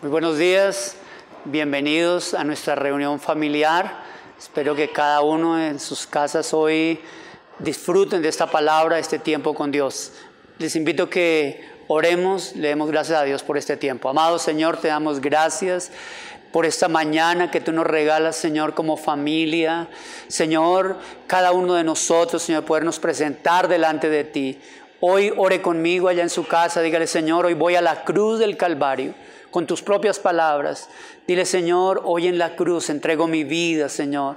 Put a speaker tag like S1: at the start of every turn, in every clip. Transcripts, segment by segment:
S1: Muy buenos días, bienvenidos a nuestra reunión familiar. Espero que cada uno en sus casas hoy disfruten de esta palabra, este tiempo con Dios. Les invito a que oremos, le demos gracias a Dios por este tiempo. Amado Señor, te damos gracias por esta mañana que tú nos regalas, Señor, como familia. Señor, cada uno de nosotros, Señor, podernos presentar delante de ti. Hoy ore conmigo allá en su casa, dígale, Señor, hoy voy a la cruz del Calvario con tus propias palabras. Dile, Señor, hoy en la cruz entrego mi vida, Señor.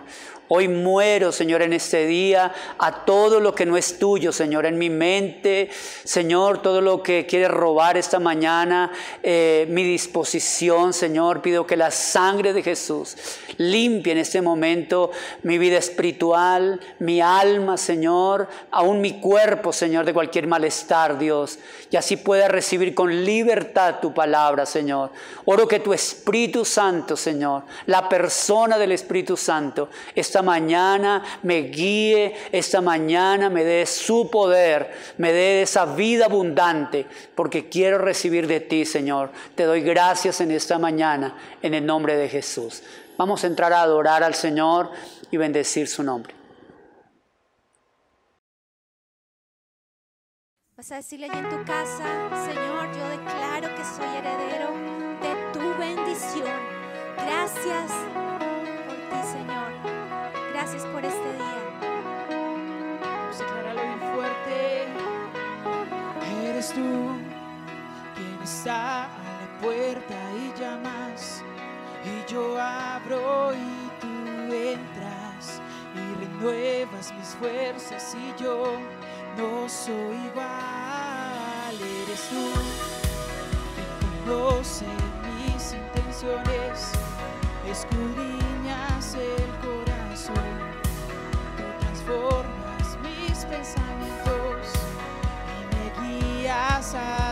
S1: Hoy muero, Señor, en este día. A todo lo que no es tuyo, Señor, en mi mente, Señor, todo lo que quiere robar esta mañana, eh, mi disposición, Señor, pido que la sangre de Jesús limpie en este momento mi vida espiritual, mi alma, Señor, aún mi cuerpo, Señor, de cualquier malestar, Dios, y así pueda recibir con libertad tu palabra, Señor. Oro que tu Espíritu Santo, Señor, la persona del Espíritu Santo, esta mañana me guíe, esta mañana me dé su poder, me dé esa vida abundante, porque quiero recibir de ti, Señor. Te doy gracias en esta mañana, en el nombre de Jesús. Vamos a entrar a adorar al Señor y bendecir su nombre.
S2: Vas a decirle en tu casa, Señor, yo declaro que soy heredero de tu bendición. Gracias Gracias por este día.
S3: Vamos a declararlo bien fuerte. Eres tú quien está a la puerta y llamas. Y yo abro y tú entras y renuevas mis fuerzas y yo no soy igual. Eres tú quien conoce mis intenciones, escudriñas passar.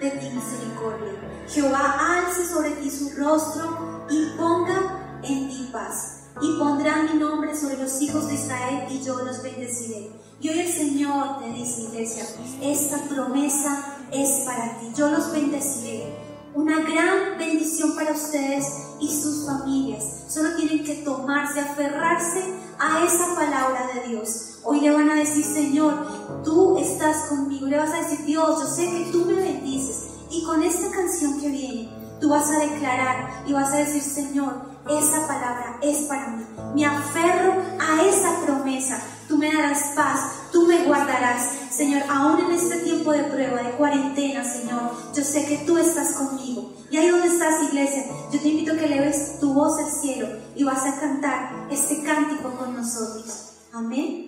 S3: De ti
S4: misericordia. Jehová alce sobre ti su rostro y ponga en ti paz. Y pondrá mi nombre sobre los hijos de Israel y yo los bendeciré. Y hoy el Señor te dice, iglesia, esta promesa es para ti. Yo los bendeciré. Una gran bendición para ustedes y sus familias. Solo tienen que tomarse, aferrarse a esa palabra de Dios. Hoy le van a decir, Señor, tú estás conmigo. Le vas a decir, Dios, yo sé que tú me bendices. Y con esta canción que viene, tú vas a declarar y vas a decir, Señor, esa palabra es para mí. Me aferro a esa promesa. Tú me darás paz, tú me guardarás. Señor, aún en este tiempo de prueba, de cuarentena, Señor, yo sé que tú estás conmigo. Y ahí donde estás, iglesia, yo te invito a que leves tu voz al cielo y vas a cantar este cántico con nosotros. Amén.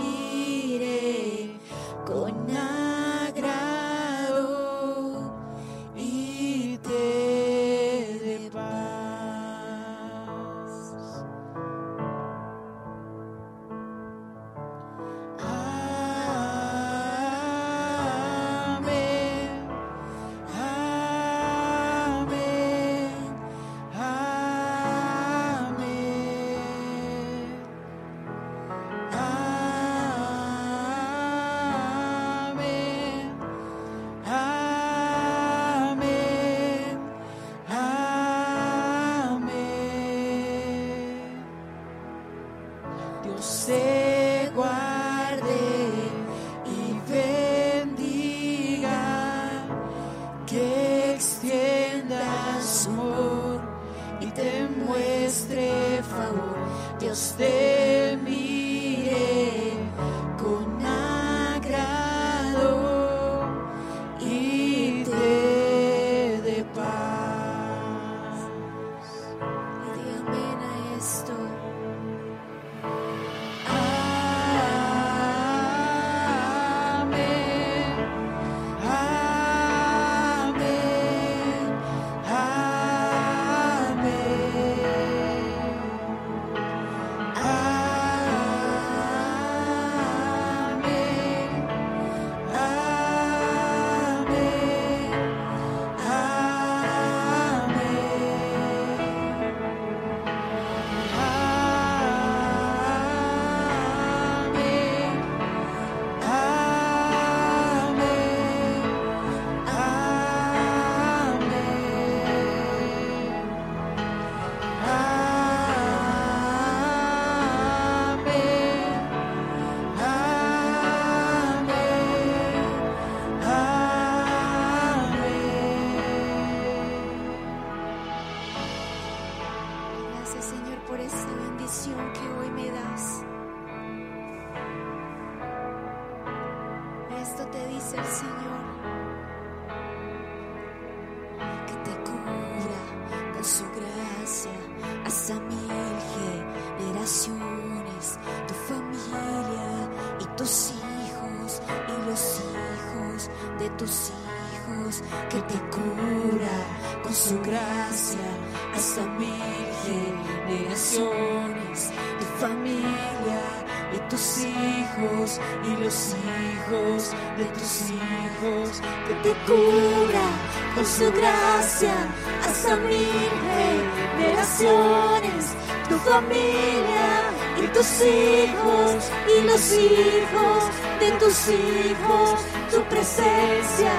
S2: tus hijos y los hijos de tus hijos, tu presencia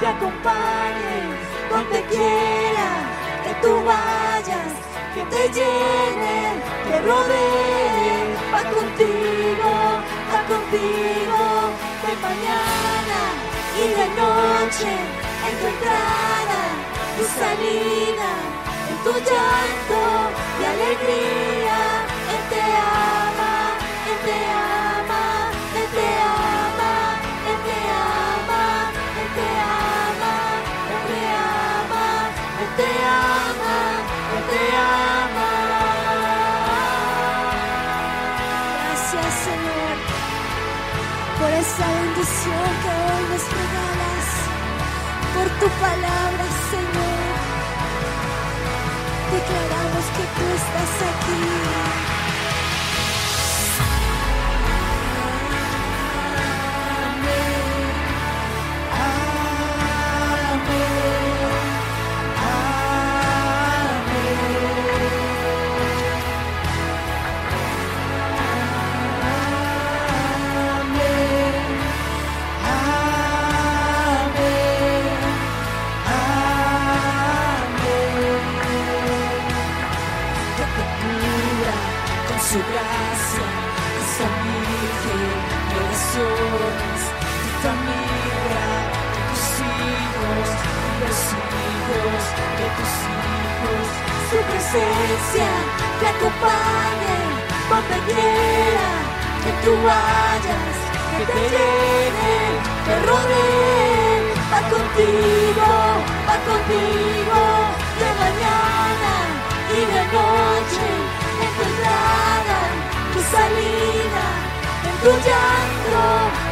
S2: te acompañe donde quiera que tú vayas, que te llene, te rodee, va contigo, va contigo, de mañana y de noche, en tu entrada, tu salida, en tu llanto, de alegría, en te
S3: Señor, por esa bendición que hoy nos regalas, por tu palabra, Señor. Declaramos que tú estás aquí.
S2: que tus hijos, su presencia te acompañe, donde que tú vayas, que te llenen, te rodeen, va contigo, va contigo, de mañana y de noche encontrarán tu salida en tu llanto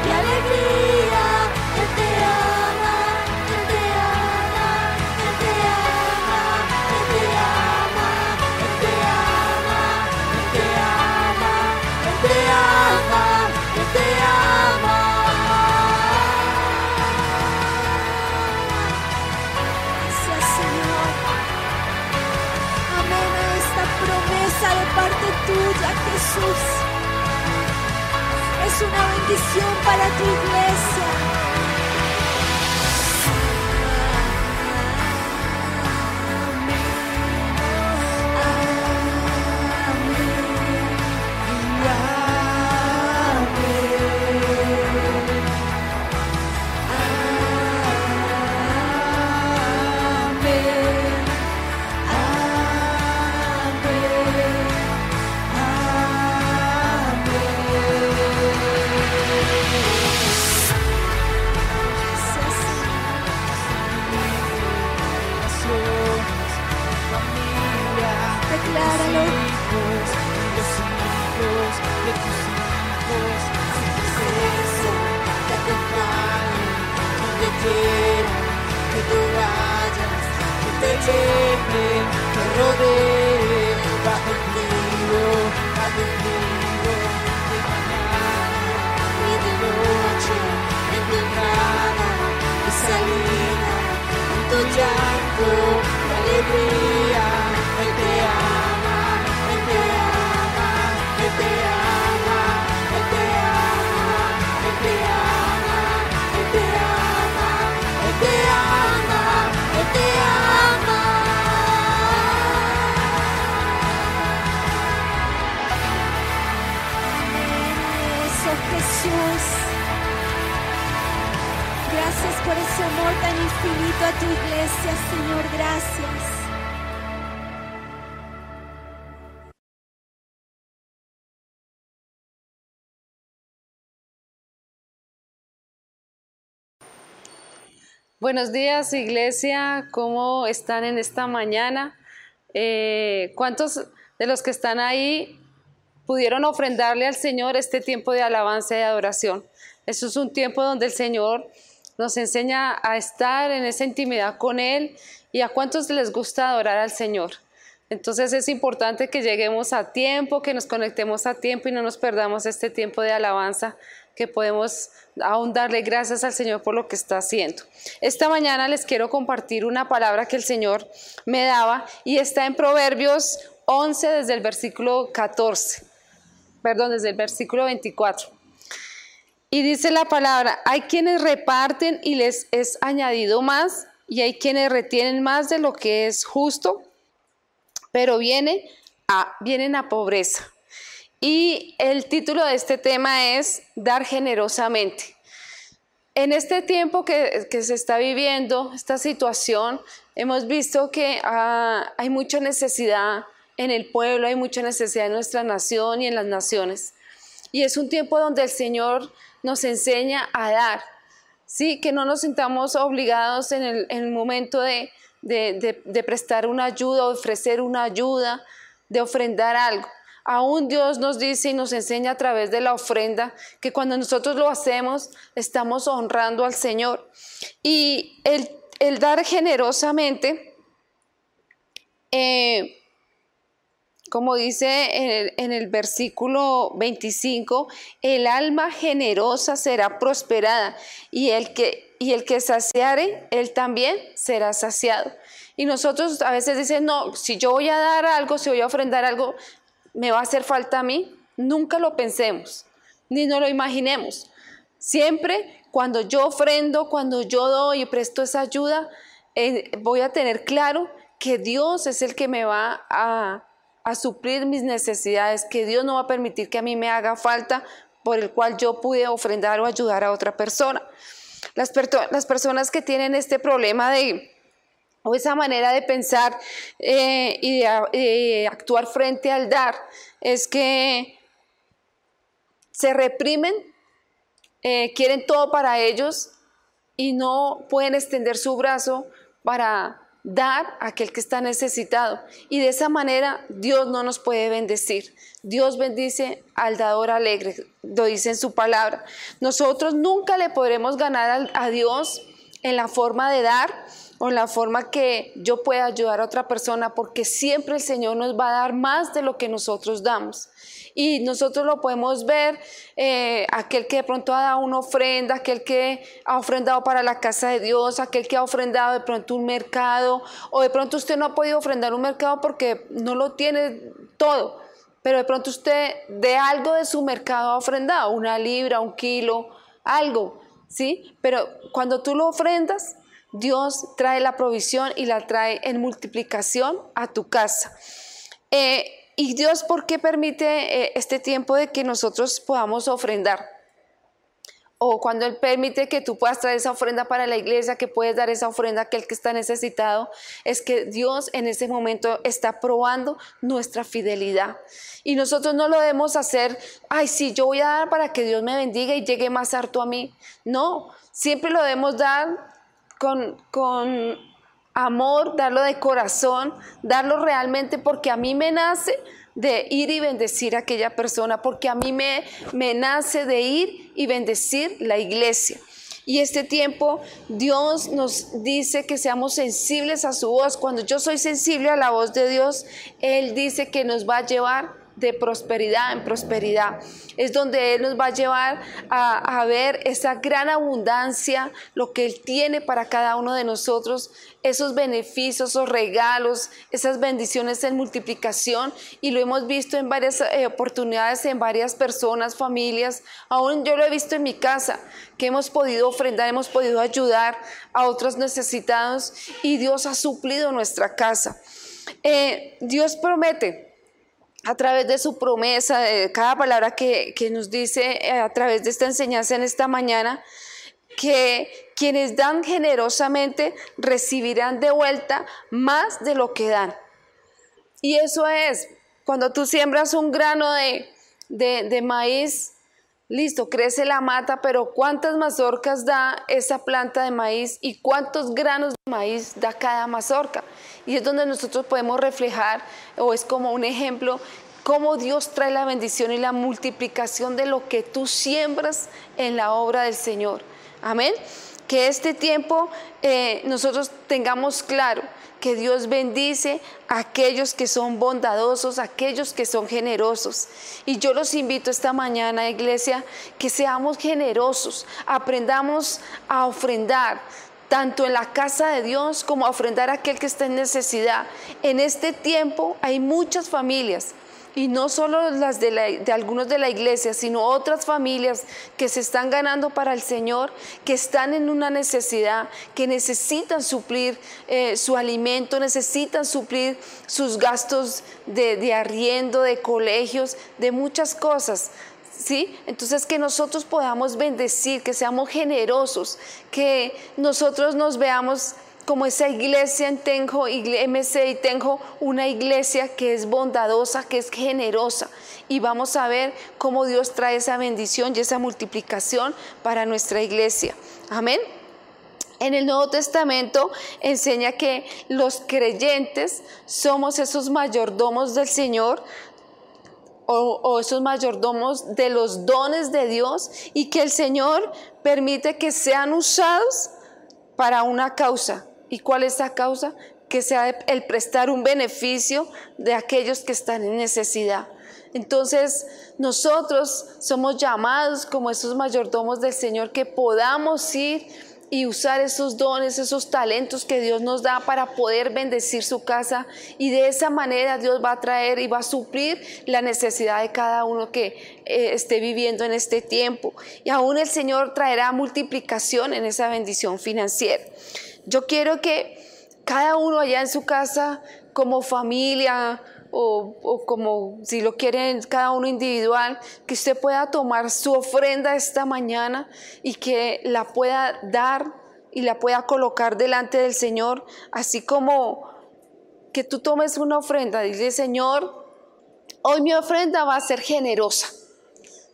S2: y alegría.
S3: es una bendición para tu iglesia.
S5: Buenos días, iglesia. ¿Cómo están en esta mañana? Eh, ¿Cuántos de los que están ahí pudieron ofrendarle al Señor este tiempo de alabanza y adoración? Eso es un tiempo donde el Señor nos enseña a estar en esa intimidad con Él y a cuántos les gusta adorar al Señor. Entonces es importante que lleguemos a tiempo, que nos conectemos a tiempo y no nos perdamos este tiempo de alabanza que podemos aún darle gracias al Señor por lo que está haciendo. Esta mañana les quiero compartir una palabra que el Señor me daba y está en Proverbios 11 desde el versículo 14, perdón, desde el versículo 24. Y dice la palabra, hay quienes reparten y les es añadido más y hay quienes retienen más de lo que es justo, pero viene a, vienen a pobreza. Y el título de este tema es Dar generosamente. En este tiempo que, se está viviendo, esta situación, hemos visto que ah, hay mucha necesidad en el pueblo, hay mucha necesidad en nuestra nación y en las naciones. Y es un tiempo donde el Señor nos enseña a dar, ¿sí? que no nos sintamos obligados en el, momento de, de prestar una ayuda, ofrecer una ayuda, de ofrendar algo. Aún Dios nos dice y nos enseña a través de la ofrenda que cuando nosotros lo hacemos estamos honrando al Señor. Y el, dar generosamente, eh, como dice en el, versículo 25, el alma generosa será prosperada y el que, y el que saciare, él también será saciado. Y nosotros a veces dicen, no, si yo voy a dar algo, si voy a ofrendar algo, me va a hacer falta a mí, nunca lo pensemos, ni no lo imaginemos. Siempre cuando yo ofrendo, cuando yo doy y presto esa ayuda, eh, voy a tener claro que Dios es el que me va a, suplir mis necesidades, que Dios no va a permitir que a mí me haga falta por el cual yo pude ofrendar o ayudar a otra persona. Las, las personas que tienen este problema de, o esa manera de pensar eh, y de, actuar frente al dar es que se reprimen, eh, quieren todo para ellos y no pueden extender su brazo para dar a aquel que está necesitado. Y de esa manera Dios no nos puede bendecir. Dios bendice al dador alegre, lo dice en su palabra. Nosotros nunca le podremos ganar a Dios en la forma de dar o la forma que yo pueda ayudar a otra persona, porque siempre el Señor nos va a dar más de lo que nosotros damos. Y nosotros lo podemos ver, eh, aquel que de pronto ha dado una ofrenda, aquel que ha ofrendado para la casa de Dios, aquel que ha ofrendado de pronto un mercado, o de pronto usted no ha podido ofrendar un mercado porque no lo tiene todo, pero de pronto usted de algo de su mercado ha ofrendado, una libra, un kilo, algo, ¿sí? Pero cuando tú lo ofrendas, Dios trae la provisión y la trae en multiplicación a tu casa. Eh, ¿Y Dios por qué permite eh, este tiempo de que nosotros podamos ofrendar? O cuando Él permite que tú puedas traer esa ofrenda para la iglesia, que puedes dar esa ofrenda a aquel que está necesitado, es que Dios en ese momento está probando nuestra fidelidad. Y nosotros no lo debemos hacer, ay, sí, yo voy a dar para que Dios me bendiga y llegue más harto a mí. No, siempre lo debemos dar con, amor, darlo de corazón, darlo realmente porque a mí me nace de ir y bendecir a aquella persona, porque a mí me, me nace de ir y bendecir la iglesia. Y este tiempo Dios nos dice que seamos sensibles a su voz. Cuando yo soy sensible a la voz de Dios, Él dice que nos va a llevar de prosperidad en prosperidad. Es donde Él nos va a llevar a, ver esa gran abundancia, lo que Él tiene para cada uno de nosotros, esos beneficios, esos regalos, esas bendiciones en multiplicación. Y lo hemos visto en varias eh, oportunidades, en varias personas, familias. Aún yo lo he visto en mi casa, que hemos podido ofrendar, hemos podido ayudar a otros necesitados y Dios ha suplido nuestra casa. Eh, Dios promete a través de su promesa, de cada palabra que, nos dice eh, a través de esta enseñanza en esta mañana, que quienes dan generosamente recibirán de vuelta más de lo que dan. Y eso es, cuando tú siembras un grano de, de, maíz, Listo, crece la mata, pero ¿cuántas mazorcas da esa planta de maíz y cuántos granos de maíz da cada mazorca? Y es donde nosotros podemos reflejar, o es como un ejemplo, cómo Dios trae la bendición y la multiplicación de lo que tú siembras en la obra del Señor. Amén. Que este tiempo eh, nosotros tengamos claro que Dios bendice a aquellos que son bondadosos, aquellos que son generosos. Y yo los invito esta mañana, iglesia, que seamos generosos, aprendamos a ofrendar tanto en la casa de Dios como a ofrendar a aquel que está en necesidad. En este tiempo hay muchas familias y no solo las de, algunos de la iglesia, sino otras familias que se están ganando para el Señor, que están en una necesidad, que necesitan suplir eh, su alimento, necesitan suplir sus gastos de, de arriendo, de colegios, de muchas cosas. ¿Sí? Entonces que nosotros podamos bendecir, que seamos generosos, que nosotros nos veamos como esa iglesia en Tenjo, MC y Tenjo, una iglesia que es bondadosa, que es generosa. Y vamos a ver cómo Dios trae esa bendición y esa multiplicación para nuestra iglesia. Amén. En el Nuevo Testamento enseña que los creyentes somos esos mayordomos del Señor, o, esos mayordomos de los dones de Dios y que el Señor permite que sean usados para una causa. ¿Y cuál es la causa? Que sea el prestar un beneficio de aquellos que están en necesidad. Entonces, nosotros somos llamados como esos mayordomos del Señor que podamos ir y usar esos dones, esos talentos que Dios nos da para poder bendecir su casa y de esa manera Dios va a traer y va a suplir la necesidad de cada uno que eh, esté viviendo en este tiempo. Y aún el Señor traerá multiplicación en esa bendición financiera. Yo quiero que cada uno allá en su casa, como familia o, como si lo quieren cada uno individual, que usted pueda tomar su ofrenda esta mañana y que la pueda dar y la pueda colocar delante del Señor, así como que tú tomes una ofrenda, dice Señor, hoy mi ofrenda va a ser generosa,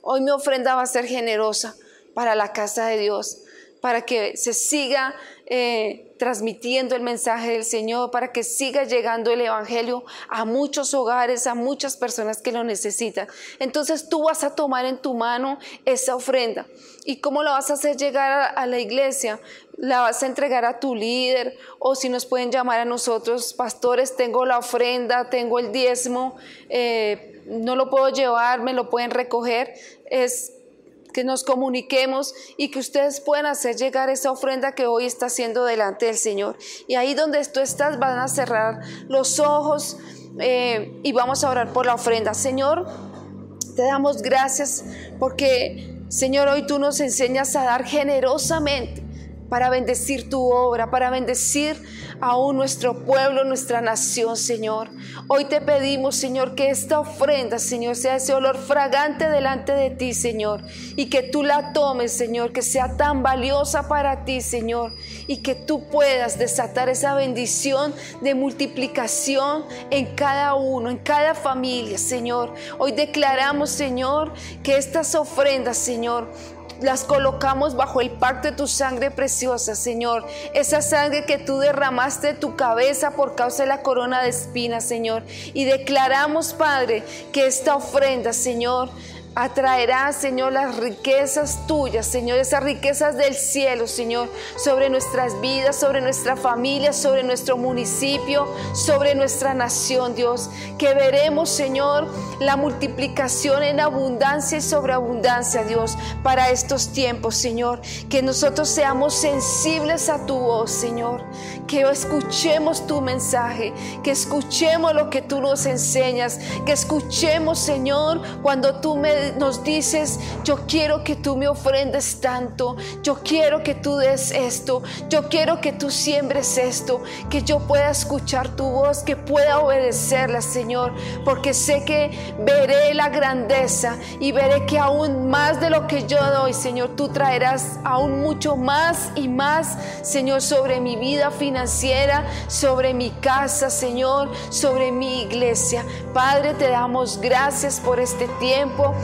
S5: hoy mi ofrenda va a ser generosa para la casa de Dios, para que se siga eh, transmitiendo el mensaje del Señor, para que siga llegando el Evangelio a muchos hogares, a muchas personas que lo necesitan. Entonces tú vas a tomar en tu mano esa ofrenda. ¿Y cómo la vas a hacer llegar a, la iglesia? La vas a entregar a tu líder o si nos pueden llamar a nosotros, pastores, tengo la ofrenda, tengo el diezmo, eh, no lo puedo llevar, me lo pueden recoger. Es que nos comuniquemos y que ustedes puedan hacer llegar esa ofrenda que hoy está haciendo delante del Señor. Y ahí donde tú estás van a cerrar los ojos eh, y vamos a orar por la ofrenda. Señor, te damos gracias porque, Señor, hoy tú nos enseñas a dar generosamente para bendecir tu obra, para bendecir aún nuestro pueblo, nuestra nación, Señor. Hoy te pedimos, Señor, que esta ofrenda, Señor, sea ese olor fragante delante de ti, Señor, y que tú la tomes, Señor, que sea tan valiosa para ti, Señor, y que tú puedas desatar esa bendición de multiplicación en cada uno, en cada familia, Señor. Hoy declaramos, Señor, que estas ofrendas, Señor, las colocamos bajo el pacto de tu sangre preciosa, Señor. Esa sangre que tú derramaste de tu cabeza por causa de la corona de espinas, Señor. Y declaramos, Padre, que esta ofrenda, Señor, atraerá, Señor, las riquezas tuyas, Señor, esas riquezas del cielo, Señor, sobre nuestras vidas, sobre nuestra familia, sobre nuestro municipio, sobre nuestra nación, Dios. Que veremos, Señor, la multiplicación en abundancia y sobreabundancia, Dios, para estos tiempos, Señor. Que nosotros seamos sensibles a tu voz, Señor. Que escuchemos tu mensaje, que escuchemos lo que tú nos enseñas, que escuchemos, Señor, cuando tú me nos dices, yo quiero que tú me ofrendes tanto, yo quiero que tú des esto, yo quiero que tú siembres esto, que yo pueda escuchar tu voz, que pueda obedecerla, Señor, porque sé que veré la grandeza y veré que aún más de lo que yo doy, Señor, tú traerás aún mucho más y más, Señor, sobre mi vida financiera, sobre mi casa, Señor, sobre mi iglesia. Padre, te damos gracias por este tiempo.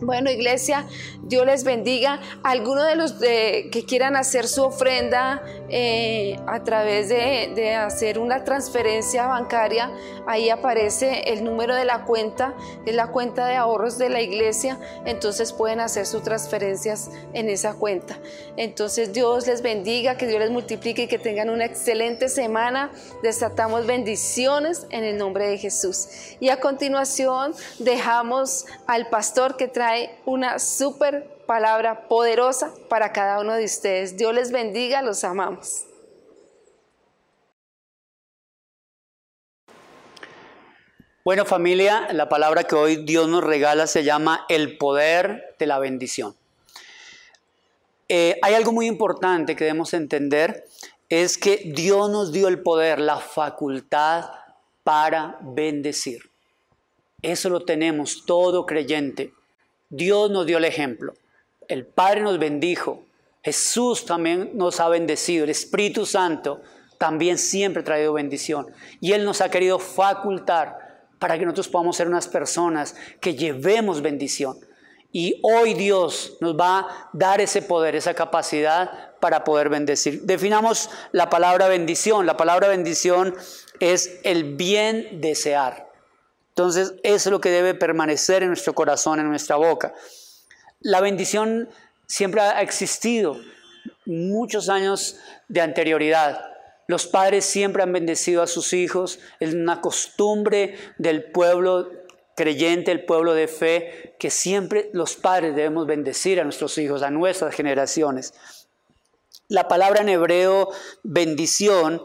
S5: Bueno, iglesia, Dios les bendiga. Algunos de los que quieran hacer su ofrenda eh, a través de, hacer una transferencia bancaria, ahí aparece el número de la cuenta, es la cuenta de ahorros de la iglesia, entonces pueden hacer sus transferencias en esa cuenta. Entonces Dios les bendiga, que Dios les multiplique y que tengan una excelente semana. Desatamos bendiciones en el nombre de Jesús. Y a continuación dejamos al pastor que trae una súper palabra poderosa para cada uno de ustedes. Dios les bendiga, los amamos.
S1: Bueno familia, la palabra que hoy Dios nos regala se llama el poder de la bendición. Eh, hay algo muy importante que debemos entender, es que Dios nos dio el poder, la facultad para bendecir. Eso lo tenemos todo creyente. Dios nos dio el ejemplo. El Padre nos bendijo. Jesús también nos ha bendecido. El Espíritu Santo también siempre ha traído bendición. Y Él nos ha querido facultar para que nosotros podamos ser unas personas que llevemos bendición. Y hoy Dios nos va a dar ese poder, esa capacidad para poder bendecir. Definamos la palabra bendición. La palabra bendición es el bien desear. Entonces, eso es lo que debe permanecer en nuestro corazón, en nuestra boca. La bendición siempre ha existido, muchos años de anterioridad. Los padres siempre han bendecido a sus hijos, es una costumbre del pueblo creyente, el pueblo de fe, que siempre los padres debemos bendecir a nuestros hijos, a nuestras generaciones. La palabra en hebreo bendición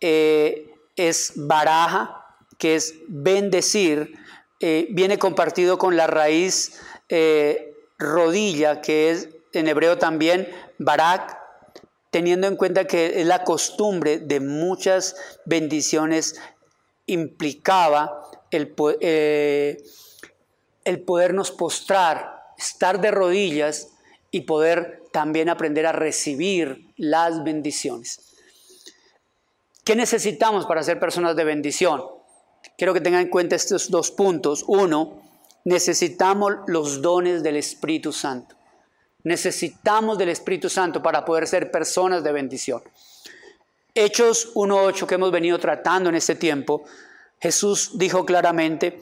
S1: eh, es baraja, que es bendecir, eh, viene compartido con la raíz eh, rodilla, que es en hebreo también barak, teniendo en cuenta que es la costumbre de muchas bendiciones, implicaba el, eh, el podernos postrar, estar de rodillas y poder también aprender a recibir las bendiciones. ¿Qué necesitamos para ser personas de bendición? Quiero que tengan en cuenta estos dos puntos. Uno, necesitamos los dones del Espíritu Santo. Necesitamos del Espíritu Santo para poder ser personas de bendición. Hechos 1.8 que hemos venido tratando en este tiempo, Jesús dijo claramente,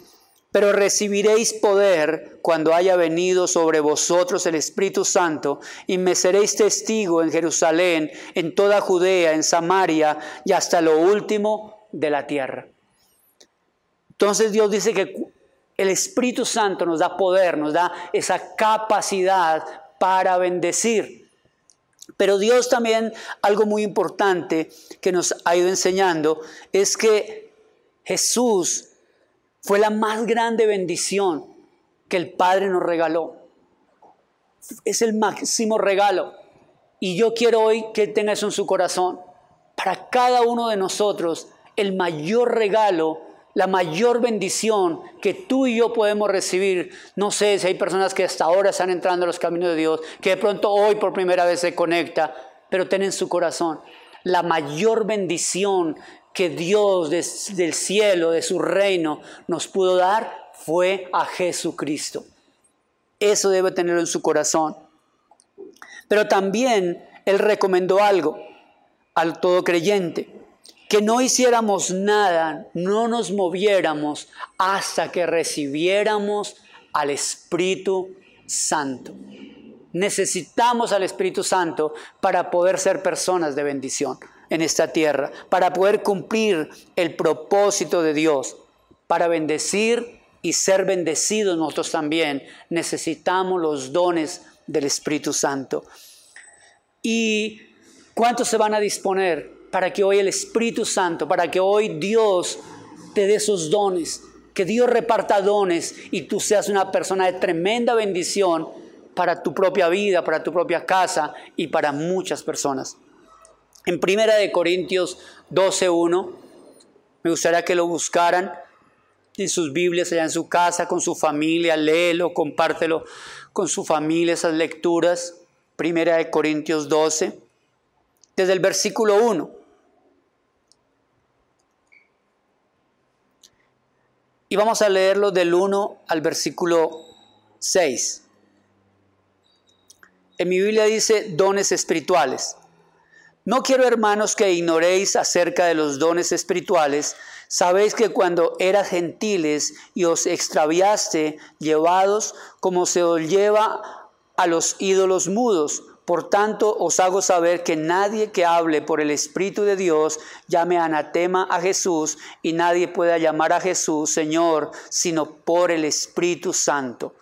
S1: pero recibiréis poder cuando haya venido sobre vosotros el Espíritu Santo y me seréis testigo en Jerusalén, en toda Judea, en Samaria y hasta lo último de la tierra. Entonces Dios dice que el Espíritu Santo nos da poder, nos da esa capacidad para bendecir. Pero Dios también, algo muy importante que nos ha ido enseñando, es que Jesús fue la más grande bendición que el Padre nos regaló. Es el máximo regalo. Y yo quiero hoy que tenga eso en su corazón. Para cada uno de nosotros, el mayor regalo la mayor bendición que tú y yo podemos recibir. No sé si hay personas que hasta ahora están entrando a los caminos de Dios, que de pronto hoy por primera vez se conecta, pero ten en su corazón la mayor bendición que Dios del cielo, de su reino, nos pudo dar fue a Jesucristo. Eso debe tenerlo en su corazón. Pero también Él recomendó algo al todo creyente que no hiciéramos nada, no nos moviéramos hasta que recibiéramos al Espíritu Santo. Necesitamos al Espíritu Santo para poder ser personas de bendición en esta tierra, para poder cumplir el propósito de Dios, para bendecir y ser bendecidos nosotros también. Necesitamos los dones del Espíritu Santo. ¿Y cuántos se van a disponer para que hoy el Espíritu Santo, para que hoy Dios te dé esos dones, que Dios reparta dones y tú seas una persona de tremenda bendición para tu propia vida, para tu propia casa y para muchas personas. En Primera de Corintios 12:1 me gustaría que lo buscaran en sus Biblias allá en su casa con su familia, léelo, compártelo con su familia esas lecturas. Primera de Corintios 12 desde el versículo 1. Y vamos a leerlo del 1 al versículo 6. En mi Biblia dice dones espirituales. No quiero, hermanos, que ignoréis acerca de los dones espirituales. Sabéis que cuando eras gentiles y os extraviaste, llevados como se os lleva a los ídolos mudos, por tanto, os hago saber que nadie que hable por el Espíritu de Dios llame anatema a Jesús y nadie pueda llamar a Jesús Señor, sino por el Espíritu Santo.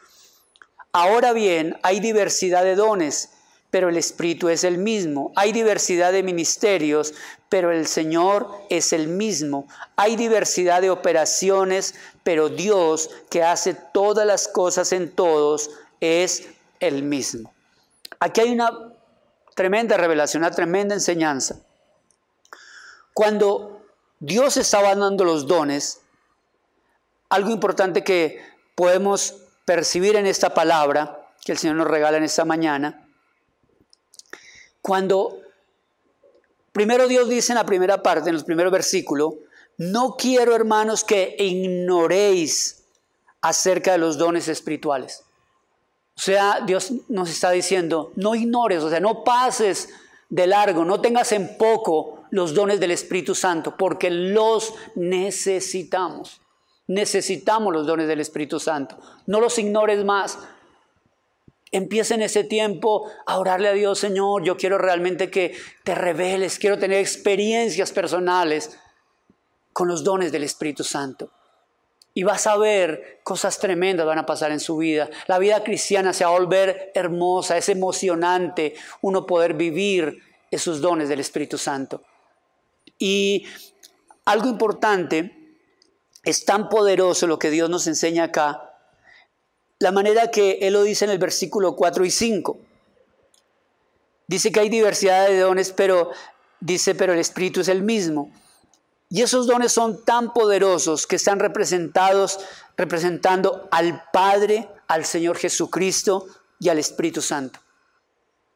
S1: Ahora bien, hay diversidad de dones, pero el Espíritu es el mismo. Hay diversidad de ministerios, pero el Señor es el mismo. Hay diversidad de operaciones, pero Dios que hace todas las cosas en todos es el mismo. Aquí hay una tremenda revelación, una tremenda enseñanza. Cuando Dios estaba dando los dones, algo importante que podemos percibir en esta palabra que el Señor nos regala en esta mañana, cuando primero Dios dice en la primera parte, en el primer versículo, no quiero hermanos que ignoréis acerca de los dones espirituales. O sea, Dios nos está diciendo, no ignores, o sea, no pases de largo, no tengas en poco los dones del Espíritu Santo, porque los necesitamos. Necesitamos los dones del Espíritu Santo. No los ignores más. Empieza en ese tiempo a orarle a Dios, Señor, yo quiero realmente que te reveles, quiero tener experiencias personales con los dones del Espíritu Santo. Y vas a ver cosas tremendas van a pasar en su vida. La vida cristiana se va a volver hermosa, es emocionante uno poder vivir esos dones del Espíritu Santo. Y algo importante, es tan poderoso lo que Dios nos enseña acá, la manera que Él lo dice en el versículo 4 y 5. Dice que hay diversidad de dones, pero dice, pero el Espíritu es el mismo. Y esos dones son tan poderosos que están representados, representando al Padre, al Señor Jesucristo y al Espíritu Santo.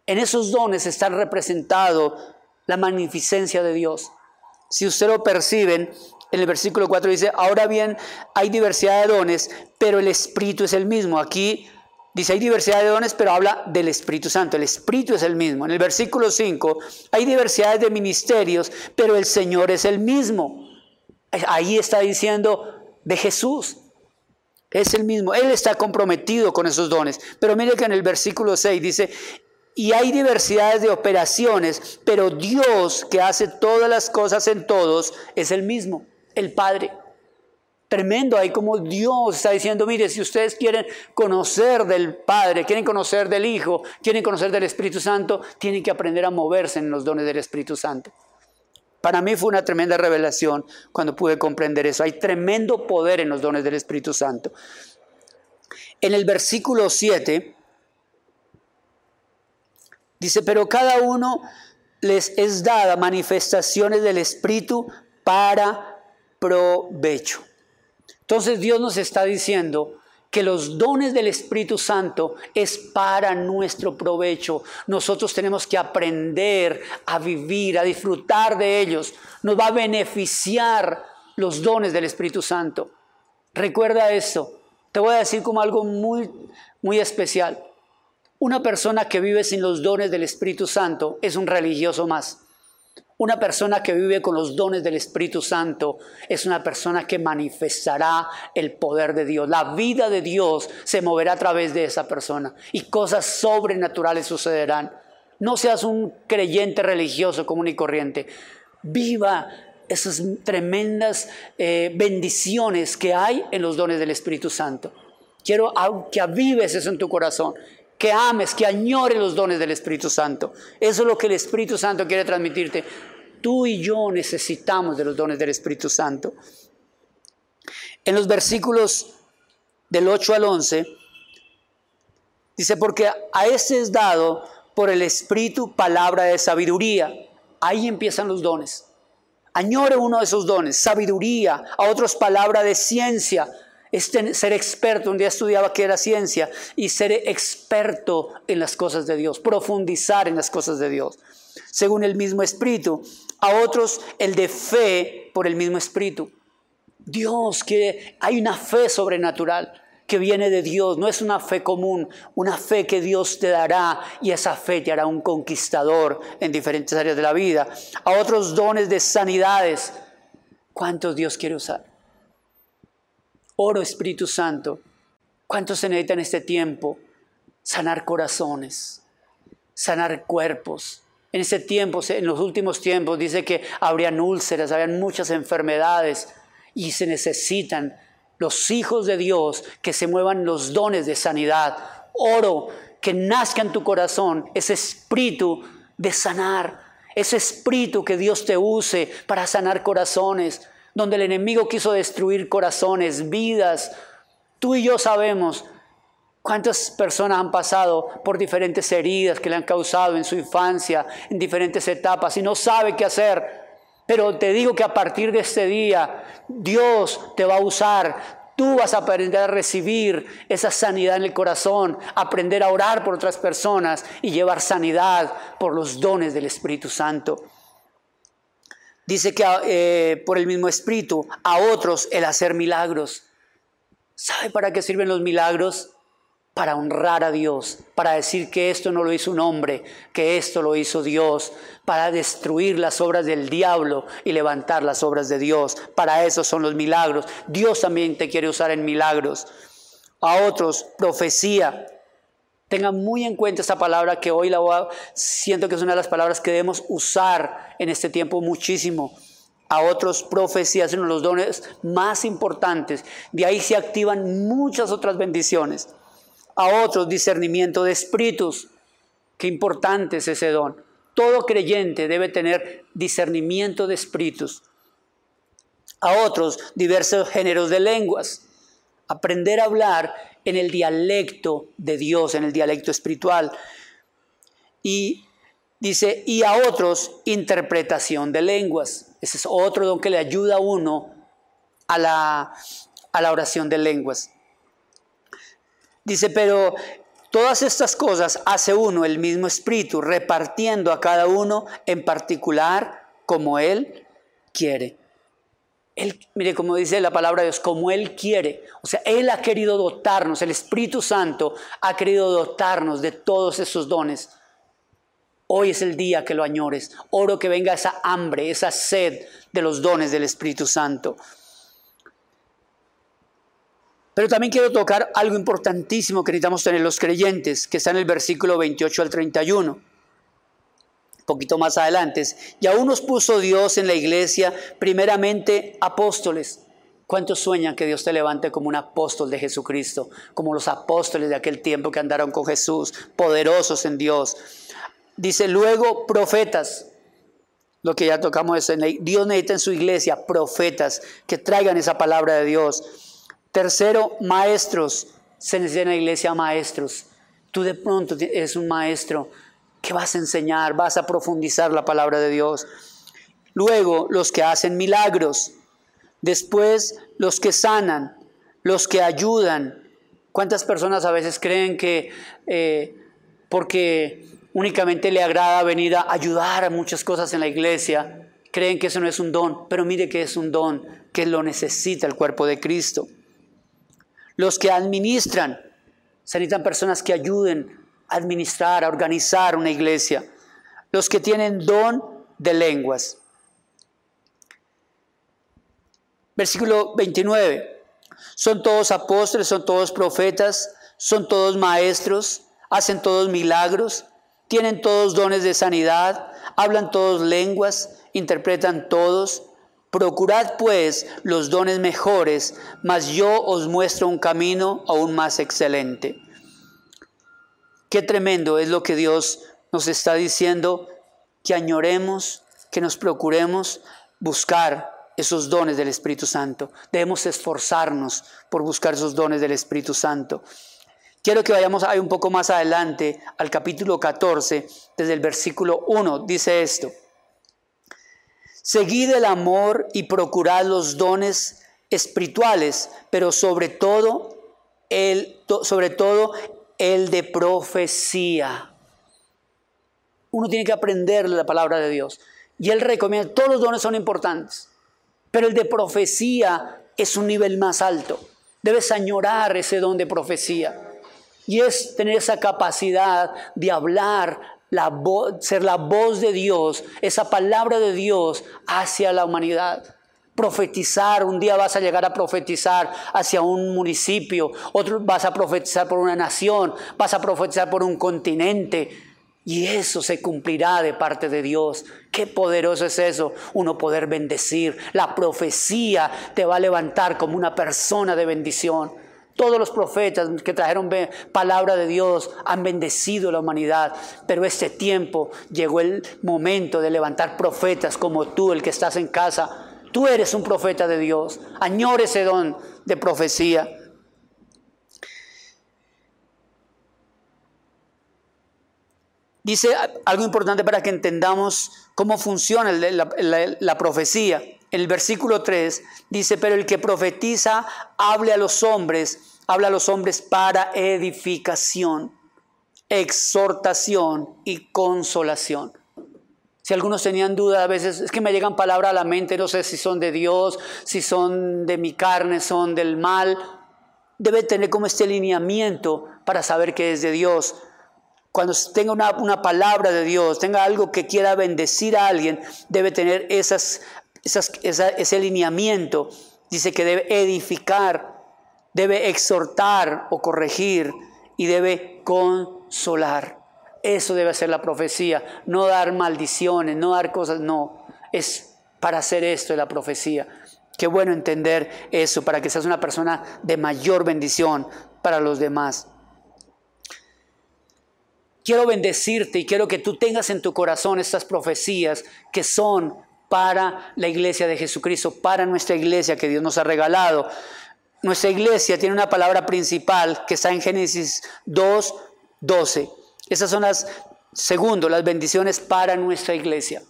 S1: En esos dones está representado la magnificencia de Dios. Si usted lo perciben, en el versículo 4 dice, ahora bien, hay diversidad de dones, pero el Espíritu es el mismo. Aquí Dice, hay diversidad de dones, pero habla del Espíritu Santo. El Espíritu es el mismo. En el versículo 5, hay diversidades de ministerios, pero el Señor es el mismo. Ahí está diciendo de Jesús. Es el mismo. Él está comprometido con esos dones. Pero mire que en el versículo 6 dice, y hay diversidades de operaciones, pero Dios que hace todas las cosas en todos es el mismo, el Padre tremendo ahí como Dios está diciendo, mire, si ustedes quieren conocer del Padre, quieren conocer del Hijo, quieren conocer del Espíritu Santo, tienen que aprender a moverse en los dones del Espíritu Santo. Para mí fue una tremenda revelación cuando pude comprender eso. Hay tremendo poder en los dones del Espíritu Santo. En el versículo 7 dice, pero cada uno les es dada manifestaciones del Espíritu para provecho. Entonces Dios nos está diciendo que los dones del Espíritu Santo es para nuestro provecho. Nosotros tenemos que aprender a vivir, a disfrutar de ellos. Nos va a beneficiar los dones del Espíritu Santo. Recuerda eso. Te voy a decir como algo muy, muy especial. Una persona que vive sin los dones del Espíritu Santo es un religioso más. Una persona que vive con los dones del Espíritu Santo es una persona que manifestará el poder de Dios. La vida de Dios se moverá a través de esa persona y cosas sobrenaturales sucederán. No seas un creyente religioso común y corriente. Viva esas tremendas eh, bendiciones que hay en los dones del Espíritu Santo. Quiero que avives eso en tu corazón que ames, que añores los dones del Espíritu Santo. Eso es lo que el Espíritu Santo quiere transmitirte. Tú y yo necesitamos de los dones del Espíritu Santo. En los versículos del 8 al 11, dice, porque a este es dado por el Espíritu palabra de sabiduría. Ahí empiezan los dones. Añore uno de esos dones, sabiduría, a otros palabra de ciencia, es ser experto. Un día estudiaba que era ciencia y ser experto en las cosas de Dios, profundizar en las cosas de Dios, según el mismo espíritu. A otros el de fe por el mismo espíritu. Dios quiere, hay una fe sobrenatural que viene de Dios, no es una fe común, una fe que Dios te dará y esa fe te hará un conquistador en diferentes áreas de la vida. A otros dones de sanidades, ¿cuántos Dios quiere usar? Oro Espíritu Santo, ¿cuántos se necesita en este tiempo? Sanar corazones, sanar cuerpos. En ese tiempo, en los últimos tiempos, dice que habrían úlceras, habrían muchas enfermedades y se necesitan los hijos de Dios, que se muevan los dones de sanidad. Oro, que nazca en tu corazón ese espíritu de sanar, ese espíritu que Dios te use para sanar corazones, donde el enemigo quiso destruir corazones, vidas. Tú y yo sabemos cuántas personas han pasado por diferentes heridas que le han causado en su infancia, en diferentes etapas, y no sabe qué hacer pero te digo que a partir de este día Dios te va a usar. Tú vas a aprender a recibir esa sanidad en el corazón, aprender a orar por otras personas y llevar sanidad por los dones del Espíritu Santo. Dice que eh, por el mismo Espíritu, a otros el hacer milagros. ¿Sabe para qué sirven los milagros? para honrar a Dios, para decir que esto no lo hizo un hombre, que esto lo hizo Dios, para destruir las obras del diablo y levantar las obras de Dios. Para eso son los milagros. Dios también te quiere usar en milagros. A otros, profecía. Tengan muy en cuenta esa palabra que hoy la voy a, siento que es una de las palabras que debemos usar en este tiempo muchísimo. A otros, profecías, uno de los dones más importantes. De ahí se activan muchas otras bendiciones a otros discernimiento de espíritus. Qué importante es ese don. Todo creyente debe tener discernimiento de espíritus. A otros diversos géneros de lenguas. Aprender a hablar en el dialecto de Dios, en el dialecto espiritual. Y dice, y a otros interpretación de lenguas. Ese es otro don que le ayuda a uno a la, a la oración de lenguas. Dice, pero todas estas cosas hace uno, el mismo Espíritu, repartiendo a cada uno en particular como Él quiere. Él, mire como dice la palabra de Dios, como Él quiere. O sea, Él ha querido dotarnos, el Espíritu Santo ha querido dotarnos de todos esos dones. Hoy es el día que lo añores. Oro que venga esa hambre, esa sed de los dones del Espíritu Santo. Pero también quiero tocar algo importantísimo que necesitamos tener los creyentes, que está en el versículo 28 al 31. Poquito más adelante. Y aún nos puso Dios en la iglesia, primeramente apóstoles. ¿Cuántos sueñan que Dios te levante como un apóstol de Jesucristo? Como los apóstoles de aquel tiempo que andaron con Jesús, poderosos en Dios. Dice luego profetas. Lo que ya tocamos es, Dios necesita en su iglesia profetas que traigan esa palabra de Dios Tercero, maestros. Se necesita en la iglesia maestros. Tú de pronto eres un maestro que vas a enseñar, vas a profundizar la palabra de Dios. Luego, los que hacen milagros. Después, los que sanan, los que ayudan. ¿Cuántas personas a veces creen que eh, porque únicamente le agrada venir a ayudar a muchas cosas en la iglesia, creen que eso no es un don? Pero mire que es un don, que lo necesita el cuerpo de Cristo. Los que administran, se necesitan personas que ayuden administrar, organizar una iglesia. Los que tienen don de lenguas. Versículo 29. Son todos apóstoles, son todos profetas, son todos maestros, hacen todos milagros, tienen todos dones de sanidad, hablan todos lenguas, interpretan todos. Procurad pues los dones mejores, mas yo os muestro un camino aún más excelente. Qué tremendo es lo que Dios nos está diciendo, que añoremos, que nos procuremos buscar esos dones del Espíritu Santo. Debemos esforzarnos por buscar esos dones del Espíritu Santo. Quiero que vayamos ahí un poco más adelante al capítulo 14, desde el versículo 1, dice esto. Seguid el amor y procurad los dones espirituales, pero sobre todo el, sobre todo el de profecía. Uno tiene que aprender la palabra de Dios. Y él recomienda, todos los dones son importantes, pero el de profecía es un nivel más alto. Debes añorar ese don de profecía. Y es tener esa capacidad de hablar, la ser la voz de Dios, esa palabra de Dios hacia la humanidad. Profetizar, un día vas a llegar a profetizar hacia un municipio, otro vas a profetizar por una nación, vas a profetizar por un continente. Y eso se cumplirá de parte de Dios. Qué poderoso es eso, uno poder bendecir. La profecía te va a levantar como una persona de bendición. Todos los profetas que trajeron palabra de Dios han bendecido la humanidad, pero este tiempo llegó el momento de levantar profetas como tú, el que estás en casa. Tú eres un profeta de Dios. Añore ese don de profecía. Dice algo importante para que entendamos cómo funciona la, profecía. El versículo 3 dice, pero el que profetiza hable a los hombres, habla a los hombres para edificación, exhortación y consolación. Si algunos tenían duda, a veces es que me llegan palabras a la mente, no sé si son de Dios, si son de mi carne, son del mal. Debe tener como este lineamiento para saber que es de Dios cuando tenga una, palabra de Dios, tenga algo que quiera bendecir a alguien, debe tener esas, ese lineamiento. Dice que debe edificar, debe exhortar o corregir y debe consolar. Eso debe ser la profecía, no dar maldiciones, no dar cosas, no. Es para hacer esto la profecía. Qué bueno entender eso para que seas una persona de mayor bendición para los demás. Quiero bendecirte y quiero que tú tengas en tu corazón estas profecías que son para la iglesia de Jesucristo, para nuestra iglesia que Dios nos ha regalado. Nuestra iglesia tiene una palabra principal que está en Génesis 2, 12. Esas son las, segundo, las bendiciones para nuestra iglesia.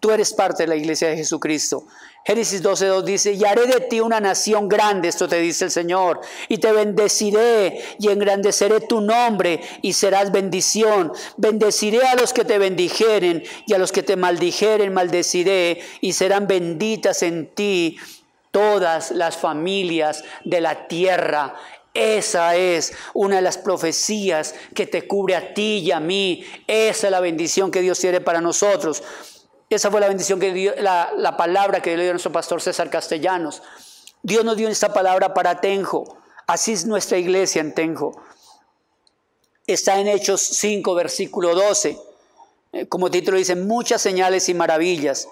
S1: Tú eres parte de la iglesia de Jesucristo. Génesis 12.2 dice, y haré de ti una nación grande, esto te dice el Señor, y te bendeciré y engrandeceré tu nombre y serás bendición. Bendeciré a los que te bendijeren y a los que te maldijeren maldeciré y serán benditas en ti todas las familias de la tierra. Esa es una de las profecías que te cubre a ti y a mí. Esa es la bendición que Dios tiene para nosotros. Esa fue la bendición que dio, la, palabra que dio a nuestro pastor César Castellanos. Dios nos dio esta palabra para Tenjo. Así es nuestra iglesia en Tenjo. Está en Hechos 5, versículo 12. Eh, como título dice, muchas señales y maravillas.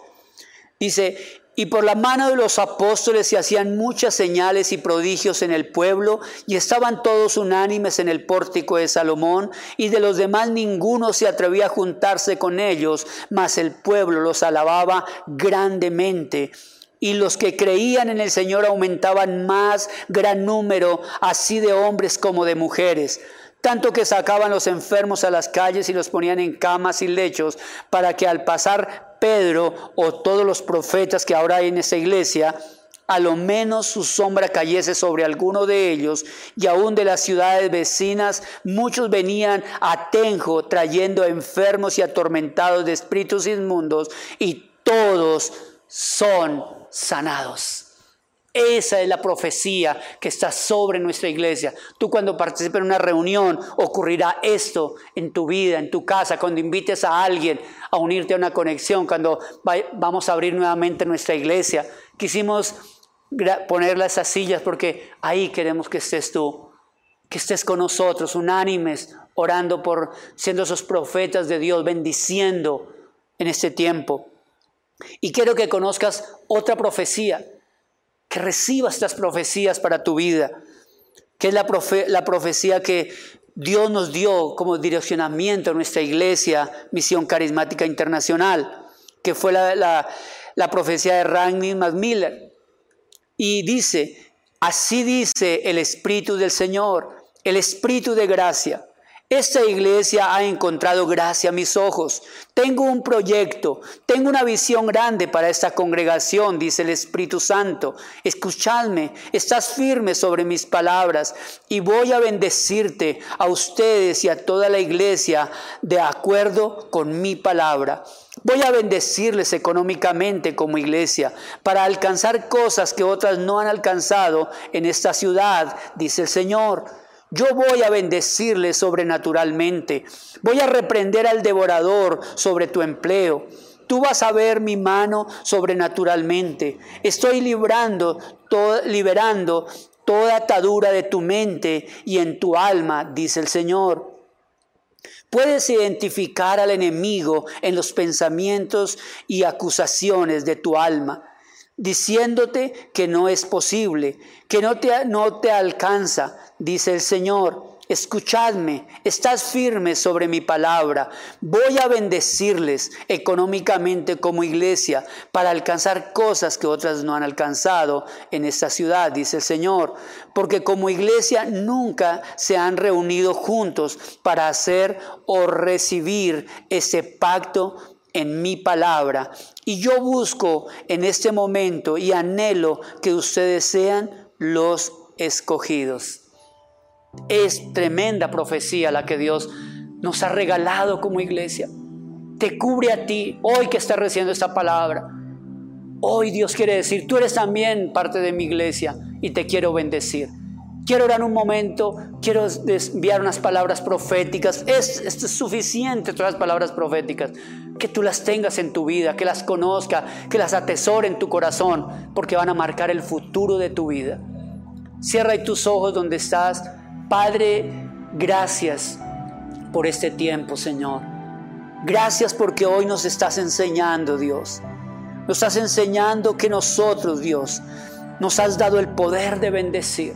S1: Dice, y por la mano de los apóstoles se hacían muchas señales y prodigios en el pueblo, y estaban todos unánimes en el pórtico de Salomón, y de los demás ninguno se atrevía a juntarse con ellos, mas el pueblo los alababa grandemente. Y los que creían en el Señor aumentaban más gran número, así de hombres como de mujeres tanto que sacaban los enfermos a las calles y los ponían en camas y lechos, para que al pasar Pedro o todos los profetas que ahora hay en esa iglesia, a lo menos su sombra cayese sobre alguno de ellos, y aún de las ciudades vecinas muchos venían a Tenjo trayendo enfermos y atormentados de espíritus inmundos, y todos son sanados. Esa es la profecía que está sobre nuestra iglesia. Tú cuando participes en una reunión ocurrirá esto en tu vida, en tu casa, cuando invites a alguien a unirte a una conexión, cuando vamos a abrir nuevamente nuestra iglesia. Quisimos ponerle esas sillas porque ahí queremos que estés tú, que estés con nosotros, unánimes, orando por, siendo esos profetas de Dios, bendiciendo en este tiempo. Y quiero que conozcas otra profecía que recibas estas profecías para tu vida, que es la, profecía que Dios nos dio como direccionamiento a nuestra iglesia, Misión Carismática Internacional, que fue la, la profecía de Randy Macmillan. Y dice, así dice el Espíritu del Señor, el Espíritu de gracia, Esta iglesia ha encontrado gracia a mis ojos. Tengo un proyecto, tengo una visión grande para esta congregación, dice el Espíritu Santo. Escuchadme, estás firme sobre mis palabras y voy a bendecirte a ustedes y a toda la iglesia de acuerdo con mi palabra. Voy a bendecirles económicamente como iglesia para alcanzar cosas que otras no han alcanzado en esta ciudad, dice el Señor. Yo voy a bendecirle sobrenaturalmente. Voy a reprender al devorador sobre tu empleo. Tú vas a ver mi mano sobrenaturalmente. Estoy librando, liberando toda atadura de tu mente y en tu alma, dice el Señor. Puedes identificar al enemigo en los pensamientos y acusaciones de tu alma, diciéndote que no es posible, que no te, no te alcanza, dice el Señor. Escuchadme, estás firme sobre mi palabra. Voy a bendecirles económicamente como iglesia para alcanzar cosas que otras no han alcanzado en esta ciudad, dice el Señor. Porque como iglesia nunca se han reunido juntos para hacer o recibir ese pacto en mi palabra. Y yo busco en este momento y anhelo que ustedes sean los escogidos. Es tremenda profecía la que Dios nos ha regalado como iglesia. Te cubre a ti, hoy que estás recibiendo esta palabra. Hoy Dios quiere decir, tú eres también parte de mi iglesia y te quiero bendecir. Quiero orar un momento, quiero enviar unas palabras proféticas. Es, suficiente todas las palabras proféticas. Que tú las tengas en tu vida, que las conozca, que las atesore en tu corazón, porque van a marcar el futuro de tu vida. Cierra tus ojos donde estás Padre, gracias por este tiempo, Señor. Gracias porque hoy nos estás enseñando, Dios. Nos estás enseñando que nosotros, Dios, nos has dado el poder de bendecir.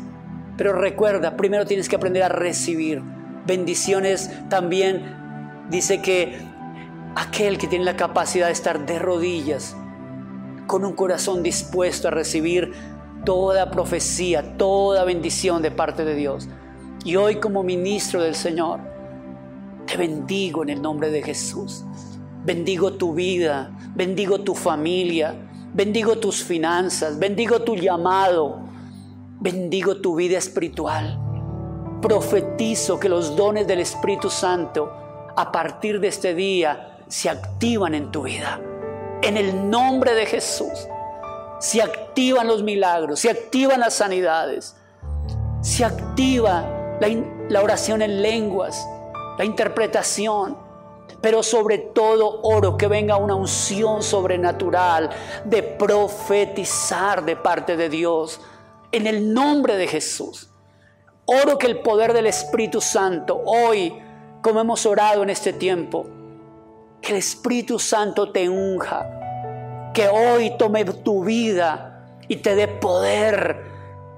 S1: Pero recuerda, primero tienes que aprender a recibir. Bendiciones también dice que aquel que tiene la capacidad de estar de rodillas, con un corazón dispuesto a recibir toda profecía, toda bendición de parte de Dios. Y hoy como ministro del Señor, te bendigo en el nombre de Jesús. Bendigo tu vida, bendigo tu familia, bendigo tus finanzas, bendigo tu llamado, bendigo tu vida espiritual. Profetizo que los dones del Espíritu Santo a partir de este día se activan en tu vida. En el nombre de Jesús. Se activan los milagros, se activan las sanidades, se activa la, oración en lenguas, la interpretación, pero sobre todo oro que venga una unción sobrenatural de profetizar de parte de Dios en el nombre de Jesús. Oro que el poder del Espíritu Santo hoy, como hemos orado en este tiempo, que el Espíritu Santo te unja, que hoy tome tu vida y te dé poder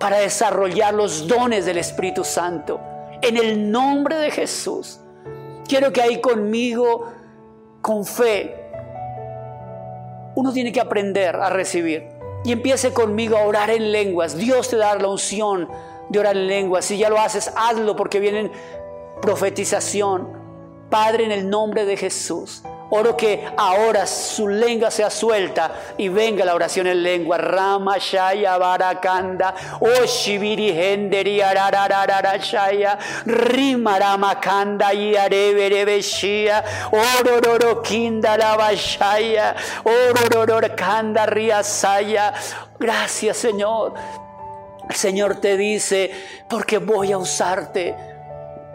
S1: para desarrollar los dones del Espíritu Santo. En el nombre de Jesús. Quiero que ahí conmigo, con fe, uno tiene que aprender a recibir. Y empiece conmigo a orar en lenguas. Dios te da la unción de orar en lenguas. Si ya lo haces, hazlo porque vienen profetización. Padre, en el nombre de Jesús. Oro que ahora su lengua sea suelta y venga la oración en lengua. Rama Shaya Barakanda. Oshibiri Henderi Arararara Shaya. Rimarama Kanda y Areberebeshia. Orororo Kinda Lavashaya. Orororo Kanda Riasaya. Gracias, Señor. El Señor te dice, porque voy a usarte,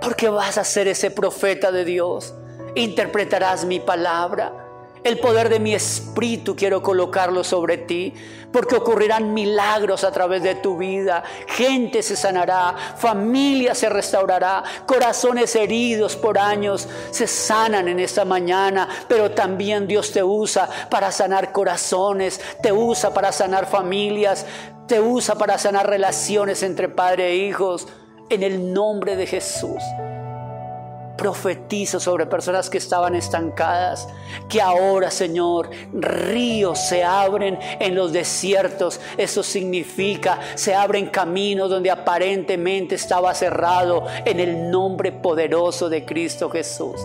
S1: porque vas a ser ese profeta de Dios interpretarás mi palabra. El poder de mi espíritu quiero colocarlo sobre ti, porque ocurrirán milagros a través de tu vida. Gente se sanará, familia se restaurará, corazones heridos por años se sanan en esta mañana, pero también Dios te usa para sanar corazones, te usa para sanar familias, te usa para sanar relaciones entre padre e hijos, en el nombre de Jesús. Profetizo sobre personas que estaban estancadas, que ahora, Señor, ríos se abren en los desiertos. Eso significa, se abren caminos donde aparentemente estaba cerrado en el nombre poderoso de Cristo Jesús.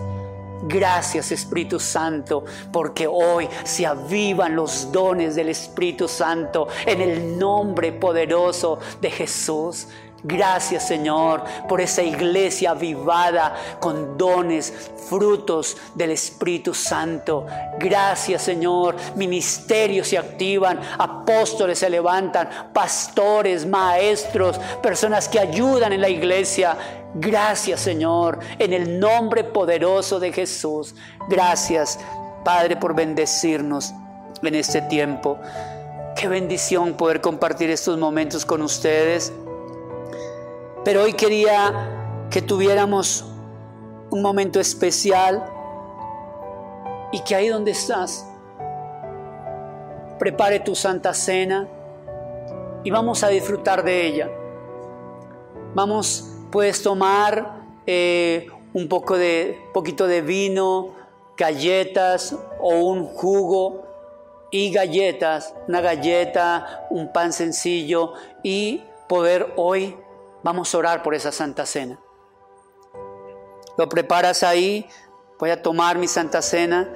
S1: Gracias Espíritu Santo, porque hoy se avivan los dones del Espíritu Santo en el nombre poderoso de Jesús. Gracias Señor por esa iglesia avivada con dones, frutos del Espíritu Santo. Gracias Señor, ministerios se activan, apóstoles se levantan, pastores, maestros, personas que ayudan en la iglesia. Gracias Señor, en el nombre poderoso de Jesús. Gracias Padre por bendecirnos en este tiempo. Qué bendición poder compartir estos momentos con ustedes. Pero hoy quería que tuviéramos un momento especial y que ahí donde estás, prepare tu santa cena y vamos a disfrutar de ella. Vamos, puedes tomar eh, un poco de, poquito de vino, galletas o un jugo y galletas, una galleta, un pan sencillo y poder hoy Vamos a orar por esa Santa Cena. Lo preparas ahí, voy a tomar mi Santa Cena.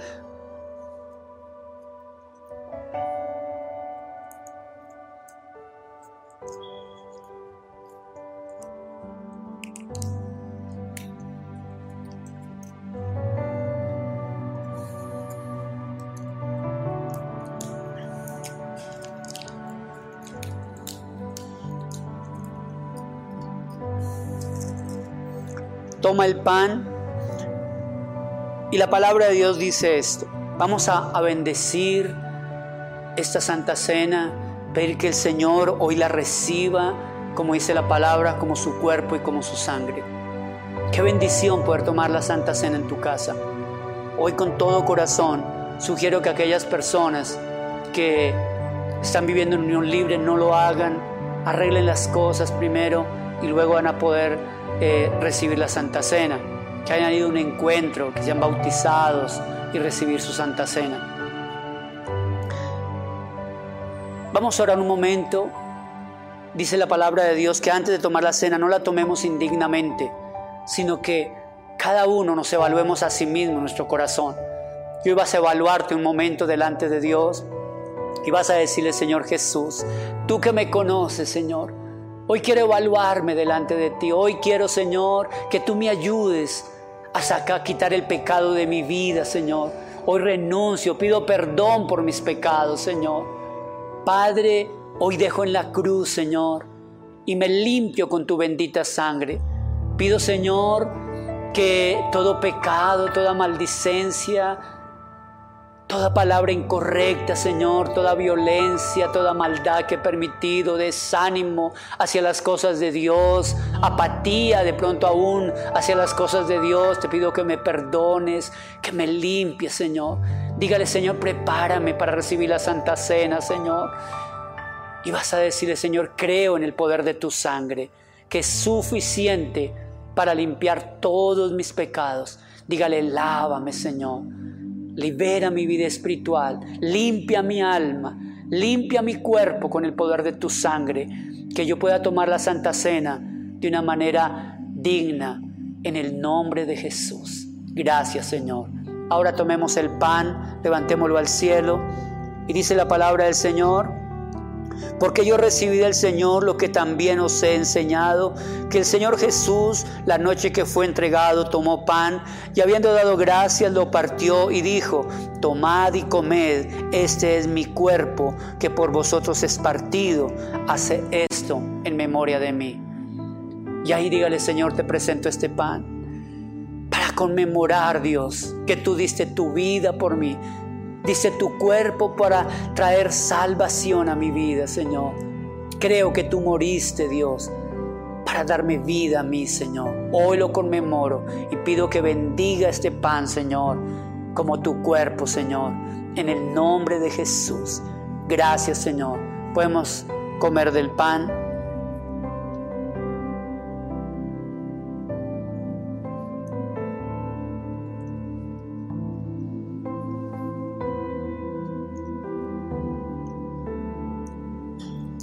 S1: Toma el pan y la palabra de Dios dice esto. Vamos a, bendecir esta Santa Cena, pedir que el Señor hoy la reciba, como dice la palabra, como su cuerpo y como su sangre. Qué bendición poder tomar la Santa Cena en tu casa. Hoy con todo corazón sugiero que aquellas personas que están viviendo en unión libre no lo hagan, arreglen las cosas primero y luego van a poder eh, recibir la Santa Cena, que hayan ido a un encuentro, que sean bautizados y recibir su Santa Cena. Vamos a orar un momento. Dice la palabra de Dios que antes de tomar la cena no la tomemos indignamente, sino que cada uno nos evaluemos a sí mismo nuestro corazón. Y hoy vas a evaluarte un momento delante de Dios y vas a decirle, Señor Jesús, tú que me conoces, Señor, Hoy quiero evaluarme delante de ti. Hoy quiero, Señor, que tú me ayudes a sacar, quitar el pecado de mi vida, Señor. Hoy renuncio, pido perdón por mis pecados, Señor. Padre, hoy dejo en la cruz, Señor, y me limpio con tu bendita sangre. Pido, Señor, que todo pecado, toda maldicencia, Toda palabra incorrecta, Señor, toda violencia, toda maldad que he permitido, desánimo hacia las cosas de Dios, apatía de pronto aún hacia las cosas de Dios, te pido que me perdones, que me limpies, Señor. Dígale, Señor, prepárame para recibir la Santa Cena, Señor. Y vas a decirle, Señor, creo en el poder de tu sangre, que es suficiente para limpiar todos mis pecados. Dígale, lávame, Señor libera mi vida espiritual, limpia mi alma, limpia mi cuerpo con el poder de tu sangre, que yo pueda tomar la Santa Cena de una manera digna, en el nombre de Jesús. Gracias Señor. Ahora tomemos el pan, levantémoslo al cielo. Y dice la palabra del Señor porque yo recibí del Señor lo que también os he enseñado, que el Señor Jesús, la noche que fue entregado, tomó pan y habiendo dado gracias lo partió y dijo, tomad y comed, este es mi cuerpo que por vosotros es partido, hace esto en memoria de mí. Y ahí dígale, Señor, te presento este pan para conmemorar, Dios, que tú diste tu vida por mí dice tu cuerpo para traer salvación a mi vida, Señor. Creo que tú moriste, Dios, para darme vida a mí, Señor. Hoy lo conmemoro y pido que bendiga este pan, Señor, como tu cuerpo, Señor, en el nombre de Jesús. Gracias, Señor. Podemos comer del pan.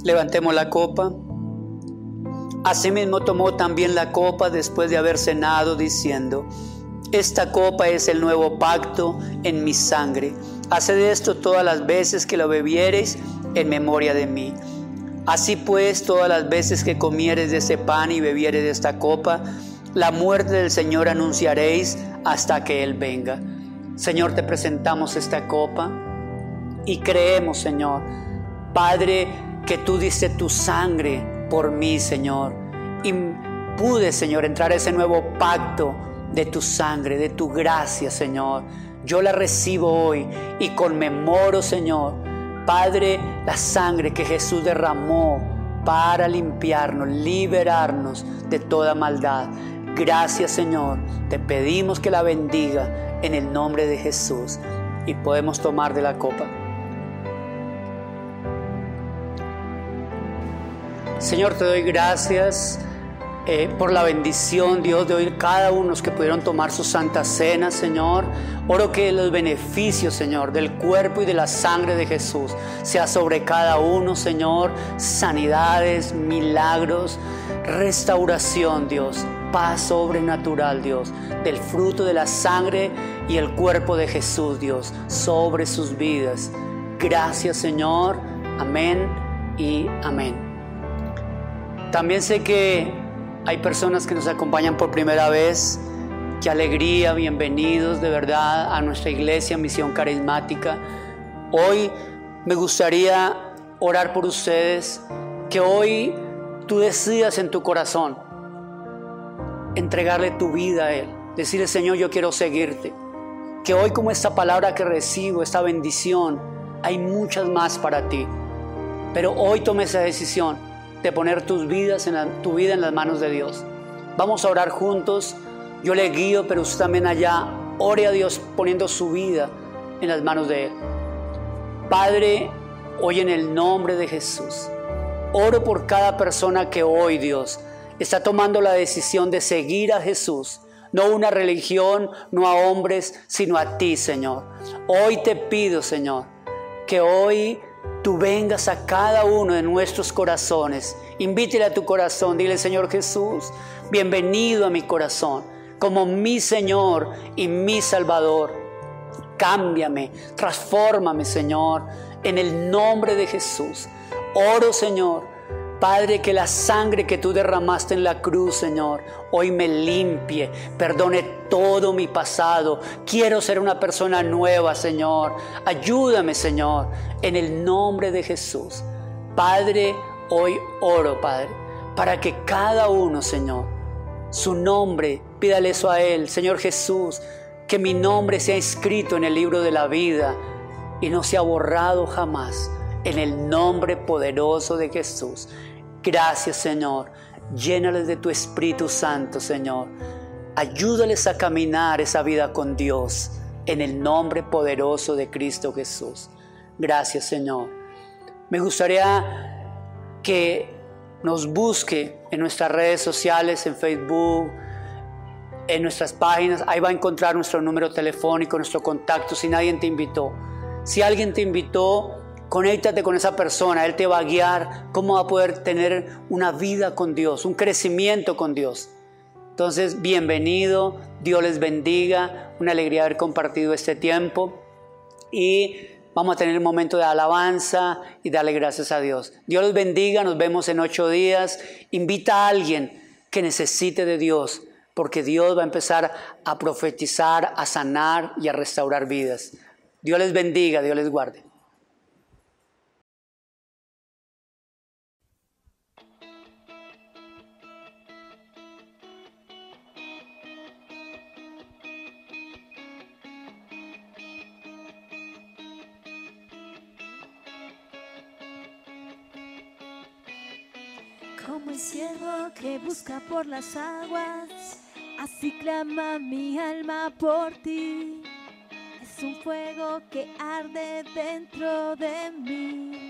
S1: Levantemos la copa. Asimismo tomó también la copa después de haber cenado, diciendo, Esta copa es el nuevo pacto en mi sangre. Haced esto todas las veces que lo bebiereis en memoria de mí. Así pues, todas las veces que comieres de ese pan y bebieres de esta copa, la muerte del Señor anunciaréis hasta que Él venga. Señor, te presentamos esta copa y creemos, Señor, Padre, que tú diste tu sangre por mí, Señor. Y pude, Señor, entrar a ese nuevo pacto de tu sangre, de tu gracia, Señor. Yo la recibo hoy y conmemoro, Señor, Padre, la sangre que Jesús derramó para limpiarnos, liberarnos de toda maldad. Gracias, Señor. Te pedimos que la bendiga en el nombre de Jesús y podemos tomar de la copa. Señor, te doy gracias eh, por la bendición, Dios, de oír cada uno que pudieron tomar su santa cena, Señor. Oro que los beneficios, Señor, del cuerpo y de la sangre de Jesús sea sobre cada uno, Señor. Sanidades, milagros, restauración, Dios. Paz sobrenatural, Dios, del fruto de la sangre y el cuerpo de Jesús, Dios, sobre sus vidas. Gracias, Señor. Amén y amén. También sé que hay personas que nos acompañan por primera vez. Qué alegría, bienvenidos de verdad a nuestra iglesia Misión Carismática. Hoy me gustaría orar por ustedes, que hoy tú decidas en tu corazón entregarle tu vida a Él, decirle Señor, yo quiero seguirte. Que hoy como esta palabra que recibo, esta bendición, hay muchas más para ti. Pero hoy tome esa decisión de poner tus vidas en tu vida en las manos de Dios. Vamos a orar juntos. Yo le guío, pero usted también allá ore a Dios poniendo su vida en las manos de Él. Padre, hoy en el nombre de Jesús, oro por cada persona que hoy, Dios, está tomando la decisión de seguir a Jesús. No una religión, no a hombres, sino a ti, Señor. Hoy te pido, Señor, que hoy tú vengas a cada uno de nuestros corazones. Invítele a tu corazón, dile Señor Jesús, bienvenido a mi corazón, como mi Señor y mi Salvador. Cámbiame, transfórmame, Señor, en el nombre de Jesús. Oro, Señor, Padre, que la sangre que tú derramaste en la cruz, Señor, hoy me limpie, perdone todo mi pasado. Quiero ser una persona nueva, Señor. Ayúdame, Señor, en el nombre de Jesús. Padre, hoy oro, Padre, para que cada uno, Señor, su nombre, pídale eso a Él, Señor Jesús, que mi nombre sea escrito en el libro de la vida y no sea borrado jamás en el nombre poderoso de Jesús. Gracias Señor. Llénales de tu Espíritu Santo, Señor. Ayúdales a caminar esa vida con Dios en el nombre poderoso de Cristo Jesús. Gracias Señor. Me gustaría que nos busque en nuestras redes sociales, en Facebook, en nuestras páginas. Ahí va a encontrar nuestro número telefónico, nuestro contacto, si nadie te invitó. Si alguien te invitó, Conéctate con esa persona, Él te va a guiar cómo va a poder tener una vida con Dios, un crecimiento con Dios. Entonces, bienvenido, Dios les bendiga, una alegría haber compartido este tiempo y vamos a tener un momento de alabanza y darle gracias a Dios. Dios los bendiga, nos vemos en ocho días. Invita a alguien que necesite de Dios, porque Dios va a empezar a profetizar, a sanar y a restaurar vidas. Dios les bendiga, Dios les guarde.
S2: Como el cielo que busca por las aguas, así clama mi alma por ti. Es un fuego que arde dentro de mí.